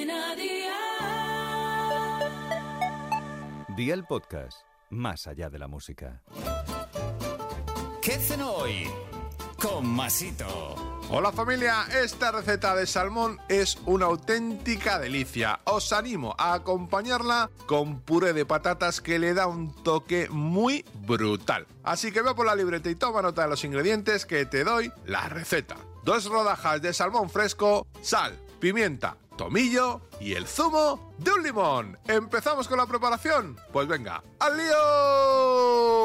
Cadena Dial. Día el podcast, más allá de la música. ¿Qué hacen hoy? Con Masito. Hola familia, esta receta de salmón es una auténtica delicia. Os animo a acompañarla con puré de patatas que le da un toque muy brutal. Así que ve por la libreta y toma nota de los ingredientes que te doy la receta. Dos rodajas de salmón fresco, sal, pimienta, tomillo y el zumo de un limón. ¿Empezamos con la preparación? Pues venga, ¡al lío!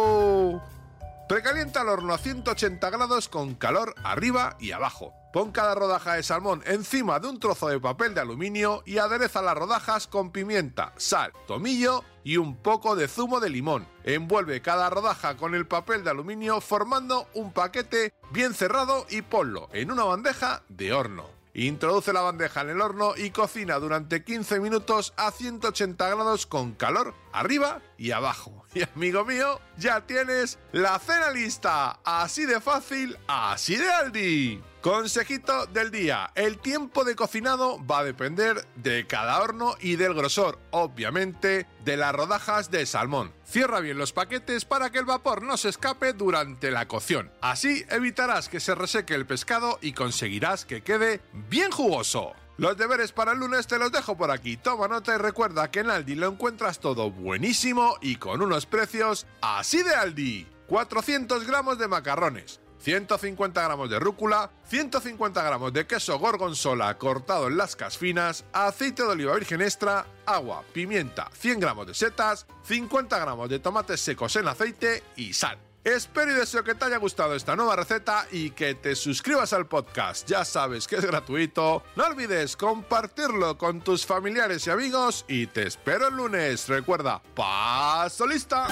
Precalienta el horno a 180 grados con calor arriba y abajo. Pon cada rodaja de salmón encima de un trozo de papel de aluminio y adereza las rodajas con pimienta, sal, tomillo y un poco de zumo de limón. Envuelve cada rodaja con el papel de aluminio formando un paquete bien cerrado y ponlo en una bandeja de horno. Introduce la bandeja en el horno y cocina durante 15 minutos a 180 grados con calor arriba y abajo. Y amigo mío, ya tienes la cena lista. Así de fácil, así de Aldi. Consejito del día. El tiempo de cocinado va a depender de cada horno y del grosor, obviamente, de las rodajas de salmón. Cierra bien los paquetes para que el vapor no se escape durante la cocción. Así evitarás que se reseque el pescado y conseguirás que quede bien jugoso. Los deberes para el lunes te los dejo por aquí. Toma nota y recuerda que en Aldi lo encuentras todo buenísimo y con unos precios así de Aldi. 400 gramos de macarrones, 150 gramos de rúcula, 150 gramos de queso gorgonzola cortado en lascas finas, aceite de oliva virgen extra, agua, pimienta, 100 gramos de setas, 50 gramos de tomates secos en aceite y sal. Espero y deseo que te haya gustado esta nueva receta y que te suscribas al podcast. Ya sabes que es gratuito. No olvides compartirlo con tus familiares y amigos y te espero el lunes. Recuerda, paso lista.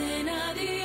Cadena Dial.